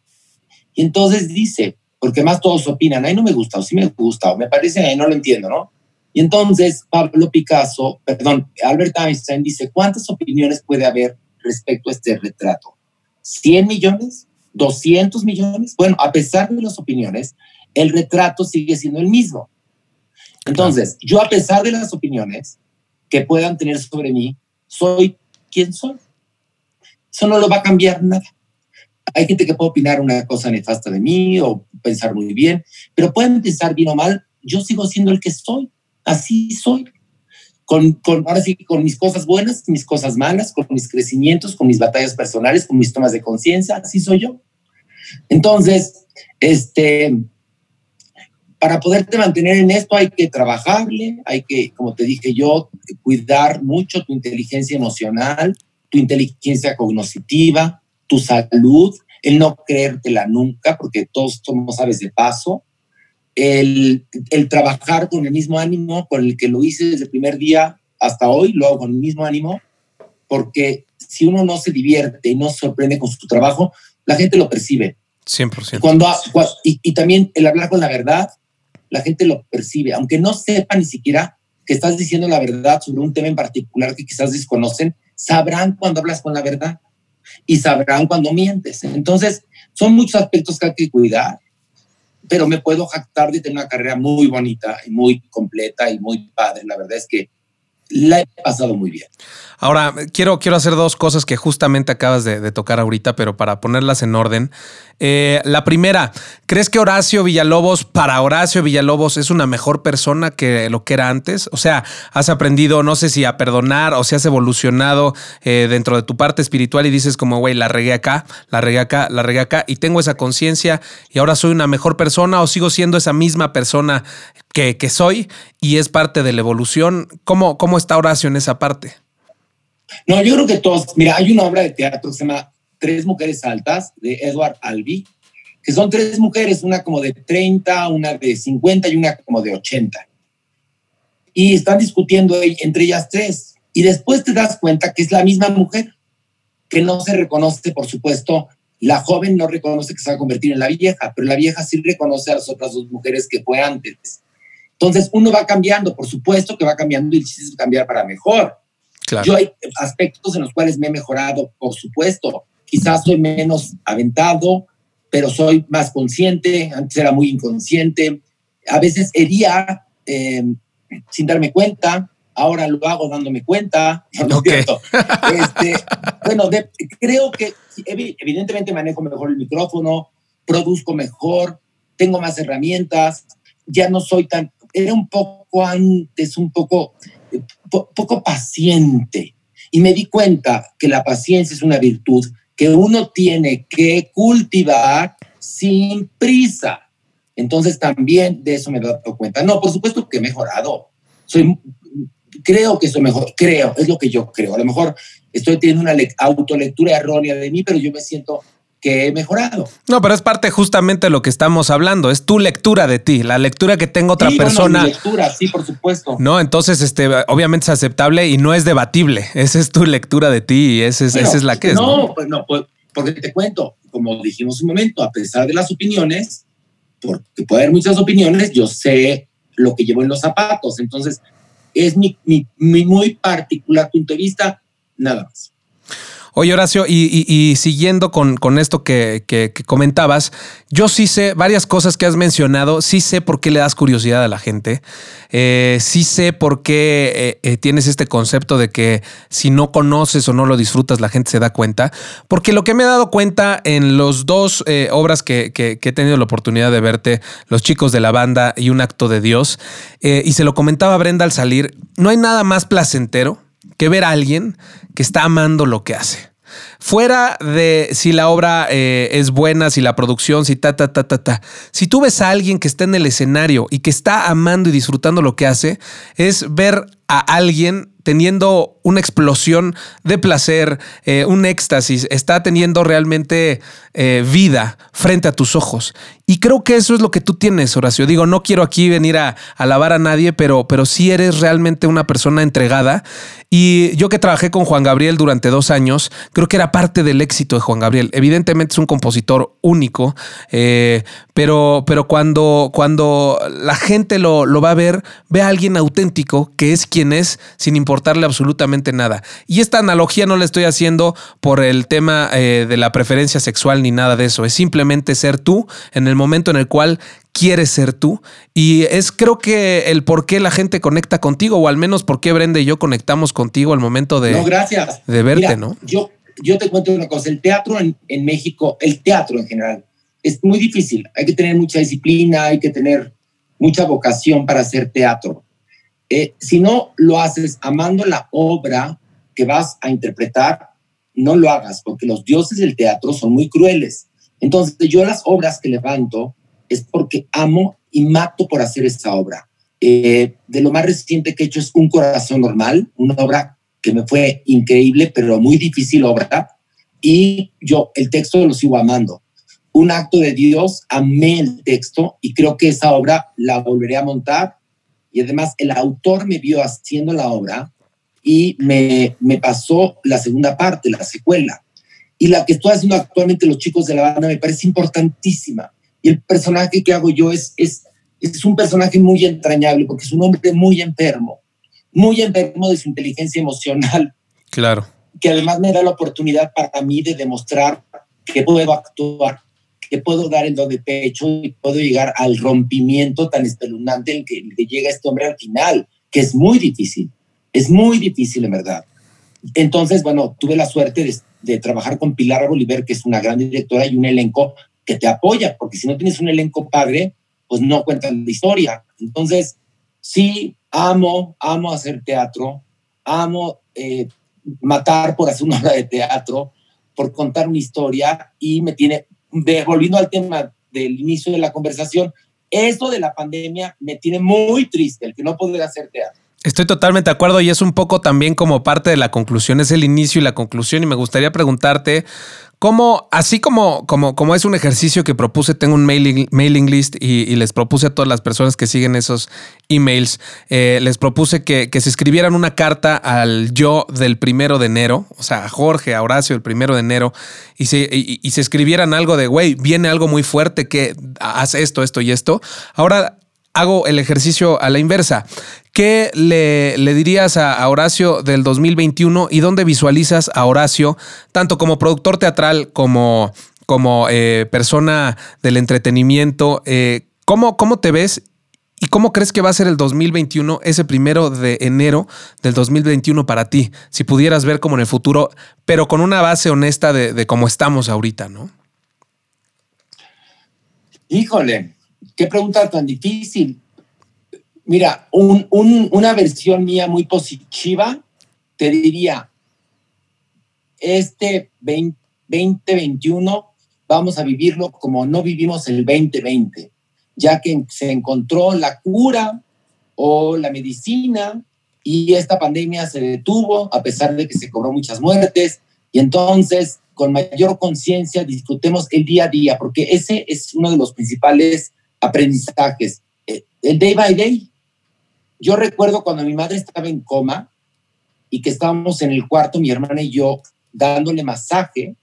Y entonces dice, porque más todos opinan, ay, no me gusta, o sí me gusta, o me parece, ay, no lo entiendo, ¿no? Y entonces Pablo Picasso, perdón, Albert Einstein dice, ¿cuántas opiniones puede haber respecto a este retrato? ¿100 millones? ¿200 millones? Bueno, a pesar de las opiniones, el retrato sigue siendo el mismo. Entonces, yo a pesar de las opiniones que puedan tener sobre mí, soy quien soy. Eso no lo va a cambiar nada. Hay gente que puede opinar una cosa nefasta de mí o pensar muy bien, pero pueden pensar bien o mal, yo sigo siendo el que soy. Así soy. Con, con, ahora sí, con mis cosas buenas, mis cosas malas, con mis crecimientos, con mis batallas personales, con mis tomas de conciencia, así soy yo. Entonces, este, para poderte mantener en esto hay que trabajarle, hay que, como te dije yo, cuidar mucho tu inteligencia emocional, tu inteligencia cognitiva, tu salud, el no creértela nunca, porque todos somos aves de paso, el, el trabajar con el mismo ánimo con el que lo hice desde el primer día hasta hoy, lo hago con el mismo ánimo, porque si uno no se divierte y no se sorprende con su trabajo, la gente lo percibe. 100%. Cuando, y, y también el hablar con la verdad, la gente lo percibe, aunque no sepa ni siquiera que estás diciendo la verdad sobre un tema en particular que quizás desconocen, sabrán cuando hablas con la verdad y sabrán cuando mientes. Entonces, son muchos aspectos que hay que cuidar, pero me puedo jactar de tener una carrera muy bonita y muy completa y muy padre. La verdad es que la he pasado muy bien. Ahora, quiero, quiero hacer dos cosas que justamente acabas de, tocar ahorita, pero para ponerlas en orden. Eh, la primera, ¿crees que Horacio Villalobos, para Horacio Villalobos, es una mejor persona que lo que era antes? O sea, has aprendido, no sé si a perdonar o si has evolucionado eh, dentro de tu parte espiritual y dices como, güey, la regué acá, la regué acá, la regué acá y tengo esa conciencia y ahora soy una mejor persona o sigo siendo esa misma persona que, que soy y es parte de la evolución. ¿Cómo, ¿Cómo está Horacio en esa parte? No, yo creo que todos, mira, hay una obra de teatro que se llama Tres Mujeres Altas de Edward Albee, que son tres mujeres, una como de 30, una de 50 y una como de 80. Y están discutiendo entre ellas tres. Y después te das cuenta que es la misma mujer, que no se reconoce, por supuesto, la joven no reconoce que se va a convertir en la vieja, pero la vieja sí reconoce a las otras dos mujeres que fue antes. Entonces, uno va cambiando, por supuesto que va cambiando y necesita cambiar para mejor. Yo hay aspectos en los cuales me he mejorado, por supuesto. Quizás soy menos aventado, pero soy más consciente. Antes era muy inconsciente. A veces hería eh, sin darme cuenta. Ahora lo hago dándome cuenta. (laughs) No este, bueno, creo que evidentemente manejo mejor el micrófono, produzco mejor, tengo más herramientas. Ya no soy tan. Era un poco antes, un poco poco paciente. Y me di cuenta que la paciencia es una virtud que uno tiene que cultivar sin prisa. Entonces también de eso me he dado cuenta. No, por supuesto que he mejorado. Soy, creo que soy mejor, creo, es lo que yo creo. A lo mejor estoy teniendo una autolectura errónea de mí, pero yo me siento que he mejorado. No, pero es parte justamente de lo que estamos hablando, es tu lectura de ti, la lectura que tengo otra persona. lectura, sí, por supuesto. No, entonces, este, obviamente es aceptable y no es debatible. (laughs) Esa es tu lectura de ti y esa es, esa es la que es. No, pues no, pues, porque te cuento, como dijimos un momento, a pesar de las opiniones, porque puede haber muchas opiniones, yo sé lo que llevo en los zapatos. Entonces, es mi, mi, mi muy particular punto de vista, nada más. Oye, Horacio, y, siguiendo con, esto que, comentabas, yo sí sé varias cosas que has mencionado, sí sé por qué le das curiosidad a la gente, eh, sí sé por qué eh, eh, tienes este concepto de que si no conoces o no lo disfrutas, la gente se da cuenta, porque lo que me he dado cuenta en los dos obras que, que, he tenido la oportunidad de verte, Los chicos de la banda y Un acto de Dios, y se lo comentaba Brenda al salir, no hay nada más placentero que ver a alguien que está amando lo que hace. Fuera de si la obra eh, es buena, si la producción, si ta, ta, ta, ta, ta. Si tú ves a alguien que está en el escenario y que está amando y disfrutando lo que hace, es ver a alguien teniendo una explosión de placer, eh, un éxtasis, está teniendo realmente eh, vida frente a tus ojos. Y creo que eso es lo que tú tienes, Horacio. Digo, no quiero aquí venir a, alabar a nadie, pero, pero sí eres realmente una persona entregada. Y yo que trabajé con Juan Gabriel durante dos años, creo que era parte del éxito de Juan Gabriel. Evidentemente es un compositor único, eh, pero, pero cuando, cuando la gente lo, lo va a ver, ve a alguien auténtico que es quien es, sin importarle absolutamente nada. Y esta analogía no la estoy haciendo por el tema eh, de la preferencia sexual ni nada de eso. Es simplemente ser tú en el momento en el cual quieres ser tú. Y es creo que el por qué la gente conecta contigo, o al menos por qué Brenda y yo conectamos contigo al momento de, gracias. de verte, ¿no? Yo, yo te cuento una cosa, el teatro en, en México, el teatro en general, es muy difícil. Hay que tener mucha disciplina, hay que tener mucha vocación para hacer teatro. Eh, si no lo haces amando la obra que vas a interpretar, no lo hagas, porque los dioses del teatro son muy crueles. Entonces, yo las obras que levanto es porque amo y mato por hacer esa obra. Eh, de lo más reciente que he hecho es Un Corazón Normal, una obra que me fue increíble, pero muy difícil obra. Y yo el texto lo sigo amando. Un acto de Dios, amé el texto y creo que esa obra la volveré a montar y además el autor me vio haciendo la obra y me, me pasó la segunda parte, la secuela. Y la que estoy haciendo actualmente los chicos de la banda me parece importantísima. Y el personaje que hago yo es, es, es un personaje muy entrañable porque es un hombre muy enfermo, muy enfermo de su inteligencia emocional. Claro. Que además me da la oportunidad para mí de demostrar que puedo actuar que puedo dar el don de pecho y puedo llegar al rompimiento tan espeluznante en que, llega este hombre al final, que es muy difícil, es muy difícil en verdad. Entonces, bueno, tuve la suerte de, trabajar con Pilar Bolívar, que es una gran directora y un elenco que te apoya, porque si no tienes un elenco padre, pues no cuentan la historia. Entonces, sí, amo, amo hacer teatro, amo eh, matar por hacer una obra de teatro, por contar una historia y me tiene volviendo al tema del inicio de la conversación, esto de la pandemia me tiene muy triste, el que no poder hacer teatro. Estoy totalmente de acuerdo y es un poco también como parte de la conclusión, es el inicio y la conclusión y me gustaría preguntarte cómo, así como, como, como es un ejercicio que propuse, tengo un mailing, mailing list y, les propuse a todas las personas que siguen esos emails, eh, les propuse que, se escribieran una carta al yo del primero de enero, o sea, a Jorge, a Horacio del primero de enero, y se, y se escribieran algo de, güey, viene algo muy fuerte que hace esto, esto y esto. Ahora hago el ejercicio a la inversa. ¿Qué le, dirías a, Horacio del 2021 y dónde visualizas a Horacio, tanto como productor teatral como, como eh, persona del entretenimiento? Eh, ¿cómo, ¿Cómo te ves ¿Y cómo crees que va a ser el 2021, ese primero de enero del 2021 para ti? Si pudieras ver como en el futuro, pero con una base honesta de, de cómo estamos ahorita, ¿no? Híjole, qué pregunta tan difícil. Mira, una versión mía muy positiva te diría, este 2021 vamos a vivirlo como no vivimos el 2020, ya que se encontró la cura o la medicina y esta pandemia se detuvo a pesar de que se cobró muchas muertes y entonces con mayor conciencia disfrutemos el día a día, porque ese es uno de los principales aprendizajes. Eh, el day by day. Yo recuerdo cuando mi madre estaba en coma y que estábamos en el cuarto, mi hermana y yo, dándole masaje,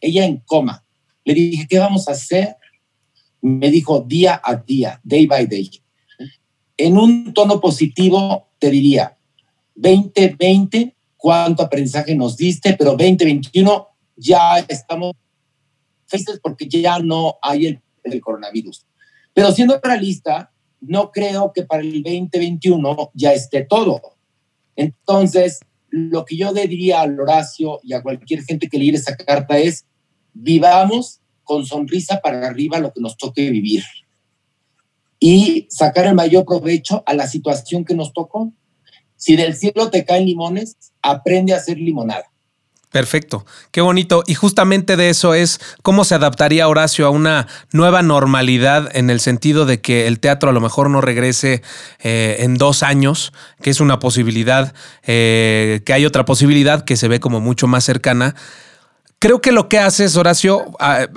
ella en coma. Le dije, ¿qué vamos a hacer? Me dijo, día a día, day by day. En un tono positivo, te diría, 2020, cuánto aprendizaje nos diste, pero 2021 ya estamos felices porque ya no hay el, el coronavirus. Pero siendo realista, no creo que para el 2021 ya esté todo. Entonces, lo que yo diría al Horacio y a cualquier gente que lea esa carta es, vivamos con sonrisa para arriba lo que nos toque vivir y sacar el mayor provecho a la situación que nos tocó. Si del cielo te caen limones, aprende a hacer limonada. Perfecto, qué bonito. Y justamente de eso es cómo se adaptaría Horacio a una nueva normalidad en el sentido de que el teatro a lo mejor no regrese eh, en dos años, que es una posibilidad, eh, que hay otra posibilidad que se ve como mucho más cercana. Creo que lo que haces, Horacio,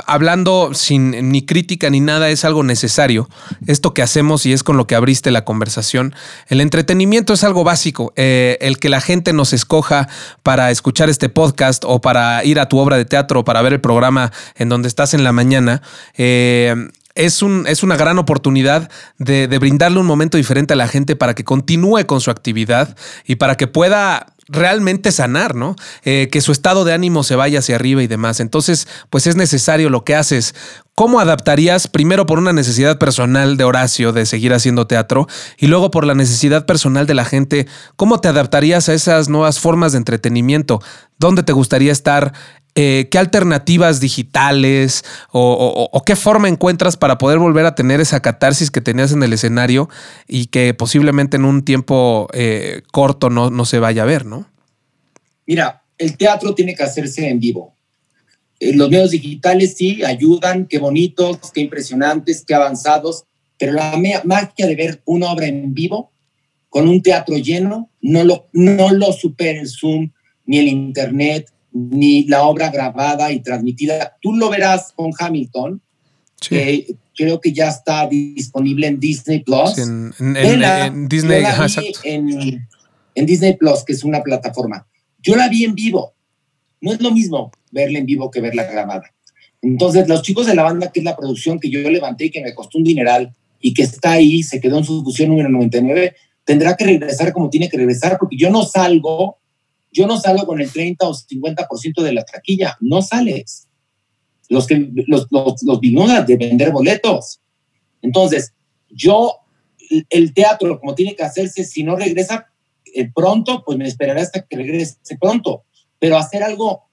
hablando sin ni crítica ni nada, es algo necesario. Esto que hacemos y es con lo que abriste la conversación. El entretenimiento es algo básico. Eh, el que la gente nos escoja para escuchar este podcast o para ir a tu obra de teatro o para ver el programa en donde estás en la mañana. Eh, es, un, es, una gran oportunidad de, de, brindarle un momento diferente a la gente para que continúe con su actividad y para que pueda realmente sanar, ¿no? Eh, que su estado de ánimo se vaya hacia arriba y demás. Entonces, pues es necesario lo que haces. ¿Cómo adaptarías primero por una necesidad personal de Horacio de seguir haciendo teatro y luego por la necesidad personal de la gente? ¿Cómo te adaptarías a esas nuevas formas de entretenimiento? ¿Dónde te gustaría estar? Eh, ¿Qué alternativas digitales o, qué forma encuentras para poder volver a tener esa catarsis que tenías en el escenario y que posiblemente en un tiempo eh, corto no, no se vaya a ver, ¿no? Mira, el teatro tiene que hacerse en vivo. Eh, los medios digitales sí ayudan, qué bonitos, qué impresionantes, qué avanzados, pero la magia de ver una obra en vivo con un teatro lleno no lo, no lo supera el Zoom, ni el Internet, ni la obra grabada y transmitida. Tú lo verás con Hamilton. creo que ya está disponible en Disney Plus. en, Disney, en, Disney Plus, que es una plataforma. Yo la vi en vivo. No es lo mismo verla en vivo que verla grabada. Entonces, los chicos de la banda, que es la producción que yo levanté y que me costó un dineral y que está ahí, se quedó en su fusión número 99, tendrá que regresar como tiene que regresar, porque yo no salgo yo no salgo con el 30 o 50% de la taquilla, no sales. Los que los, los, los de vender boletos. Entonces, yo, el teatro, como tiene que hacerse, si no regresa eh, pronto, pues me esperaré hasta que regrese pronto. Pero hacer algo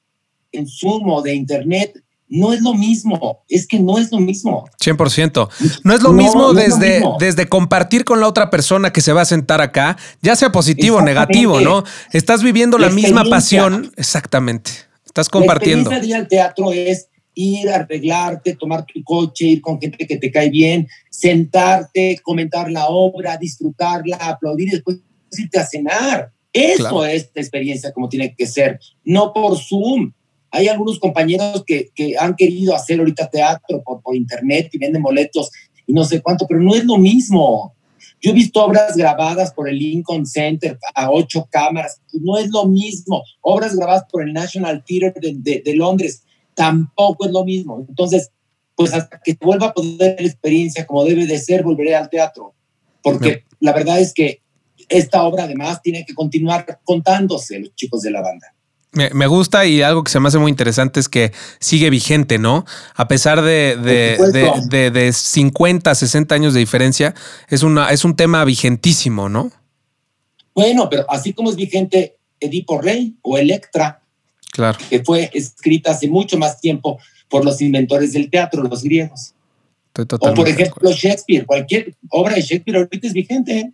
en sumo de internet no es lo mismo, es que no es lo mismo. 100%. No es lo mismo, desde, desde compartir con la otra persona que se va a sentar acá, ya sea positivo o negativo, ¿no? Estás viviendo la, misma pasión, exactamente. Estás compartiendo. La experiencia de al teatro es ir, a arreglarte, tomar tu coche, ir con gente que te cae bien, sentarte, comentar la obra, disfrutarla, aplaudir y después irte a cenar. Eso es la experiencia como tiene que ser, no por Zoom hay algunos compañeros que, que han querido hacer ahorita teatro por, por, internet y venden boletos y no sé cuánto, pero no es lo mismo. Yo he visto obras grabadas por el Lincoln Center a ocho cámaras, no es lo mismo. Obras grabadas por el National Theatre de, de, Londres, tampoco es lo mismo. Entonces, pues hasta que vuelva a poder la experiencia como debe de ser, volveré al teatro. Porque la verdad es que esta obra además tiene que continuar contándose los chicos de la banda. Me, gusta y algo que se me hace muy interesante es que sigue vigente, ¿no? A pesar de, de, de, 50, 60 años de diferencia, es, una, es un tema vigentísimo, ¿no? Bueno, pero así como es vigente Edipo Rey o Electra, claro. que fue escrita hace mucho más tiempo por los inventores del teatro, los griegos. o por ejemplo Shakespeare, cualquier obra de Shakespeare ahorita es vigente.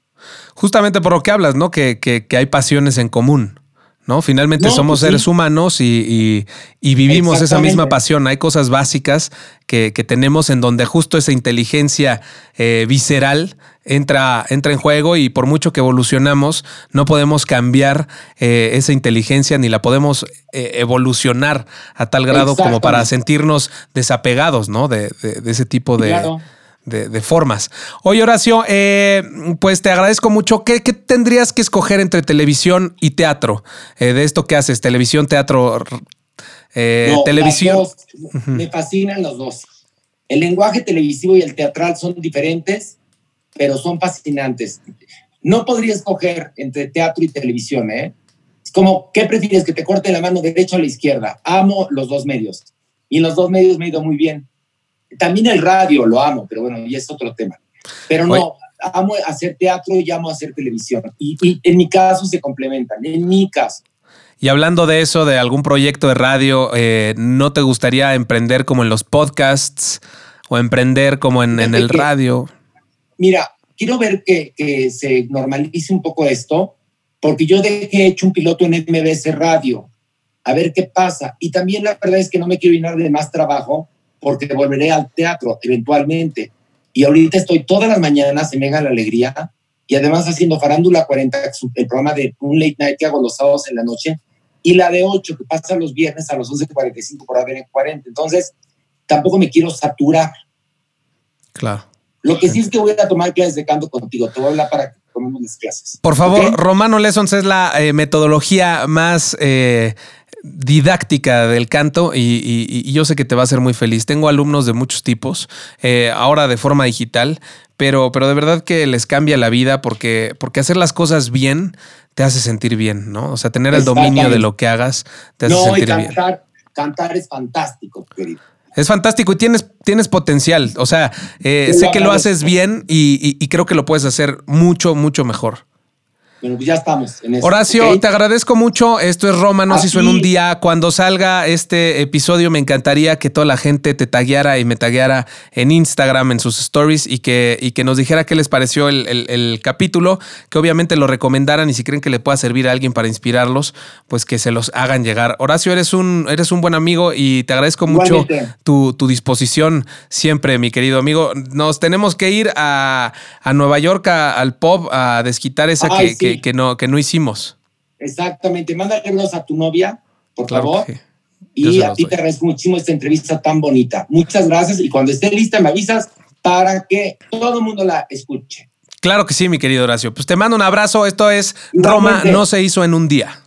Justamente por lo que hablas, ¿no? Que, que, que hay pasiones en común. ¿No? Finalmente somos pues seres humanos y, vivimos esa misma pasión. Hay cosas básicas que, tenemos en donde justo esa inteligencia eh, visceral entra, entra en juego y por mucho que evolucionamos, no podemos cambiar eh, esa inteligencia ni la podemos eh, evolucionar a tal grado como para sentirnos desapegados, ¿no? De, ese tipo de de, formas. Oye, Horacio, eh, pues te agradezco mucho. ¿Qué, tendrías que escoger entre televisión y teatro? Eh, de esto que haces, televisión, teatro, eh, televisión. Me fascinan los dos. El lenguaje televisivo y el teatral son diferentes, pero son fascinantes. No podría escoger entre teatro y televisión, ¿eh? Es como, ¿qué prefieres? Que te corte la mano derecha o la izquierda. Amo los dos medios. Y en los dos medios me he ido muy bien. También el radio lo amo, pero bueno, ya es otro tema. Pero no, amo hacer teatro y amo hacer televisión. Y, en mi caso se complementan, en mi caso. Y hablando de eso, de algún proyecto de radio, eh, ¿no te gustaría emprender como en los podcasts o emprender como en, el radio? Mira, quiero ver que, que, se normalice un poco esto, porque yo dejé hecho un piloto en MBS Radio a ver qué pasa. Y también la verdad es que no me quiero llenar de más trabajo porque volveré al teatro eventualmente. Y ahorita estoy todas las mañanas en Mega la Alegría y además haciendo Farándula 40, el programa de un late night que hago los sábados en la noche, y la de 8 que pasa los viernes a las 11.45 por haber en 40. Entonces, tampoco me quiero saturar. Claro. Lo que sí es que voy a tomar clases de canto contigo. Te voy a hablar para que tomemos las clases. Por favor, Romano Lessons es la eh, metodología más eh, didáctica del canto y, yo sé que te va a hacer muy feliz. Tengo alumnos de muchos tipos, eh, ahora de forma digital, pero, pero de verdad que les cambia la vida porque, porque hacer las cosas bien te hace sentir bien, ¿no? O sea, tener el dominio de lo que hagas te hace sentir bien. Cantar es fantástico, querido. Es fantástico y tienes, tienes potencial. O sea, eh, sé que lo haces bien y, creo que lo puedes hacer mucho, mucho mejor. Bueno, pues ya estamos en eso. Horacio, te agradezco mucho. Esto es Roma, nos hizo en un día. Cuando salga este episodio, me encantaría que toda la gente te tagueara y me tagueara en Instagram, en sus stories y que, y que nos dijera qué les pareció el, capítulo, que obviamente lo recomendaran y si creen que le pueda servir a alguien para inspirarlos, pues que se los hagan llegar. Horacio, eres un, eres un buen amigo y te agradezco mucho tu, disposición siempre, mi querido amigo. Nos tenemos que ir a, Nueva York, al pop, a desquitar esa que que, no, que no hicimos. Exactamente. Mándalos a tu novia, por favor. Y a ti te agradezco muchísimo esta entrevista tan bonita. Muchas gracias y cuando esté lista me avisas para que todo el mundo la escuche. Claro que sí, mi querido Horacio. Pues te mando un abrazo. Esto es Roma no se hizo en un día.